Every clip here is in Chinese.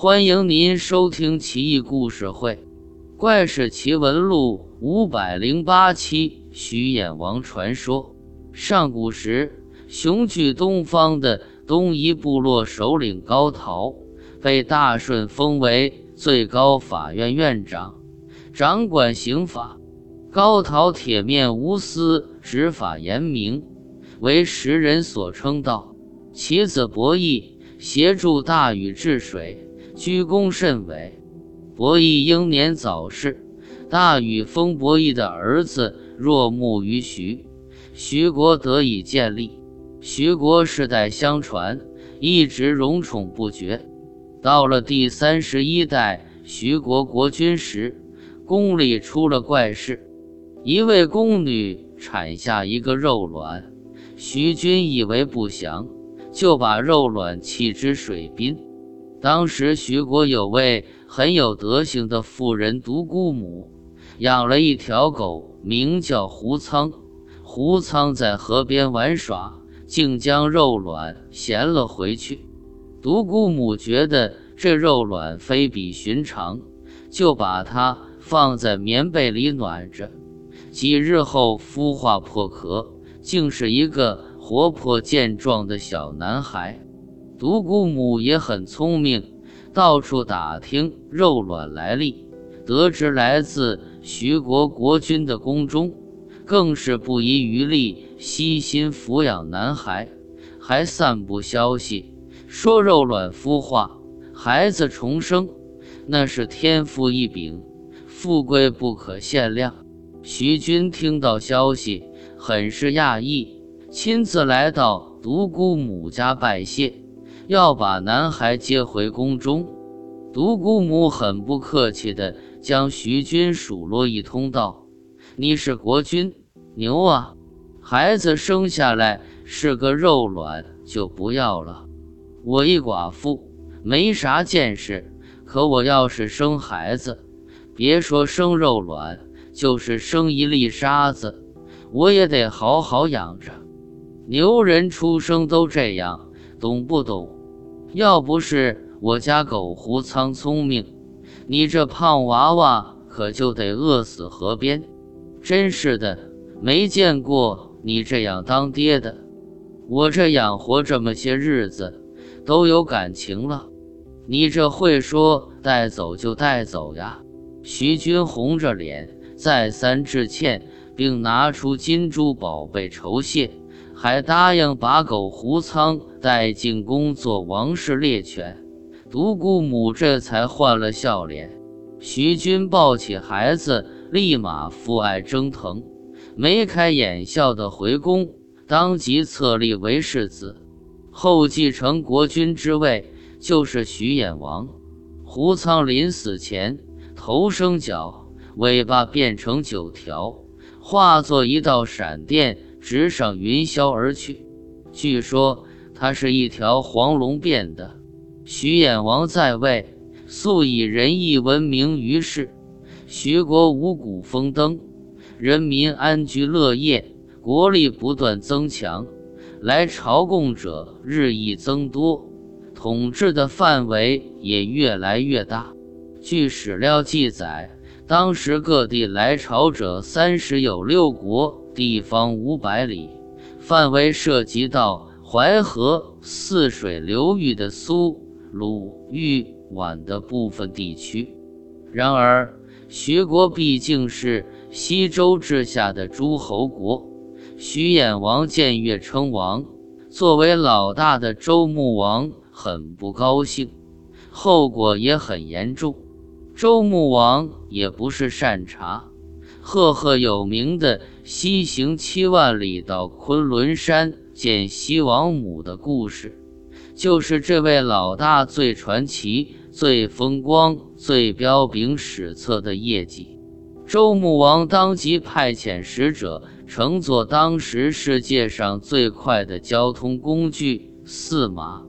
欢迎您收听《奇异故事会·怪事奇闻录》五百零八期《徐衍王传说》。上古时，雄踞东方的东夷部落首领高陶被大舜封为最高法院院长，掌管刑法。高陶铁面无私，执法严明，为时人所称道。其子伯益协助大禹治水，居功甚伟。伯益英年早逝，大禹封伯益的儿子若木于徐，徐国得以建立。徐国世代相传，一直荣宠不绝。到了第三十一代徐国国君时，宫里出了怪事，一位宫女产下一个肉卵，徐君以为不祥。就把肉卵弃之水滨。当时徐国有位很有德行的妇人独孤母，养了一条狗，名叫胡仓。胡仓在河边玩耍，竟将肉卵衔了回去。独孤母觉得这肉卵非比寻常，就把它放在棉被里暖着。几日后孵化破壳，竟是一个。活泼健壮的小男孩，独孤母也很聪明，到处打听肉卵来历，得知来自徐国国君的宫中，更是不遗余力悉心抚养男孩，还散布消息说肉卵孵化，孩子重生，那是天赋异禀，富贵不可限量。徐君听到消息，很是讶异。亲自来到独孤母家拜谢，要把男孩接回宫中。独孤母很不客气地将徐君数落一通，道：“你是国君，牛啊！孩子生下来是个肉卵就不要了。我一寡妇，没啥见识，可我要是生孩子，别说生肉卵，就是生一粒沙子，我也得好好养着。”牛人出生都这样，懂不懂？要不是我家狗胡仓聪明，你这胖娃娃可就得饿死河边。真是的，没见过你这样当爹的。我这养活这么些日子，都有感情了。你这会说带走就带走呀？徐军红着脸再三致歉，并拿出金珠宝贝酬谢。还答应把狗胡仓带进宫做王室猎犬，独孤母这才换了笑脸。徐君抱起孩子，立马父爱蒸腾，眉开眼笑的回宫，当即册立为世子，后继承国君之位，就是徐衍王。胡仓临死前，头生角，尾巴变成九条，化作一道闪电。直上云霄而去。据说他是一条黄龙变的。徐衍王在位，素以仁义闻名于世，徐国五谷丰登，人民安居乐业，国力不断增强，来朝贡者日益增多，统治的范围也越来越大。据史料记载，当时各地来朝者三十有六国。地方五百里，范围涉及到淮河泗水流域的苏、鲁、豫、皖的部分地区。然而，徐国毕竟是西周治下的诸侯国，徐衍王僭越称王，作为老大的周穆王很不高兴，后果也很严重。周穆王也不是善茬。赫赫有名的西行七万里到昆仑山见西王母的故事，就是这位老大最传奇、最风光、最彪炳史册的业绩。周穆王当即派遣使者，乘坐当时世界上最快的交通工具——驷马，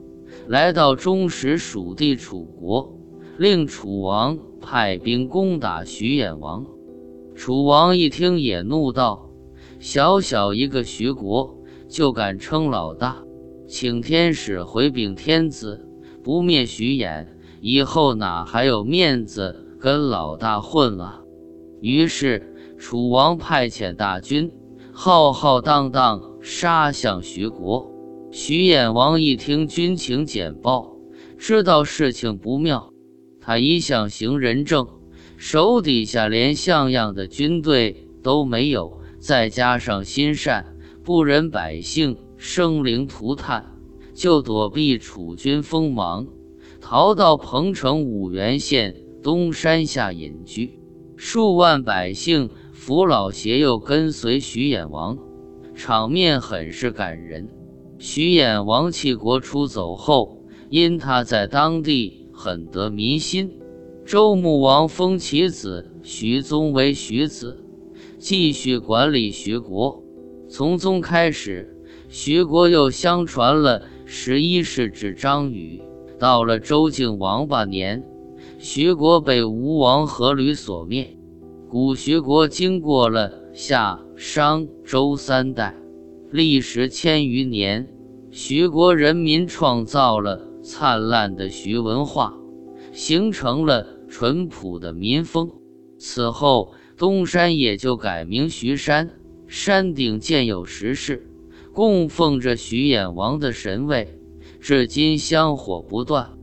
来到中时蜀地楚国，令楚王派兵攻打徐衍王。楚王一听也怒道：“小小一个徐国，就敢称老大，请天使回禀天子，不灭徐衍，以后哪还有面子跟老大混了？于是楚王派遣大军，浩浩荡荡杀向徐国。徐衍王一听军情简报，知道事情不妙。他一向行仁政，手底下连像样的军队都没有，再加上心善，不忍百姓生灵涂炭，就躲避楚军锋芒，逃到彭城五原县东山下隐居。数万百姓扶老携幼跟随徐衍王，场面很是感人。徐衍王弃国出走后，因他在当地很得民心，周穆王封其子徐宗为徐子，继续管理徐国。从宗开始，徐国又相传了十一世至张宇。到了周敬王八年。徐国被吴王阖闾所灭，古徐国经过了夏、商、周三代，历时千余年，徐国人民创造了灿烂的徐文化，形成了淳朴的民风。此后，东山也就改名徐山，山顶建有石室，供奉着徐衍王的神位，至今香火不断。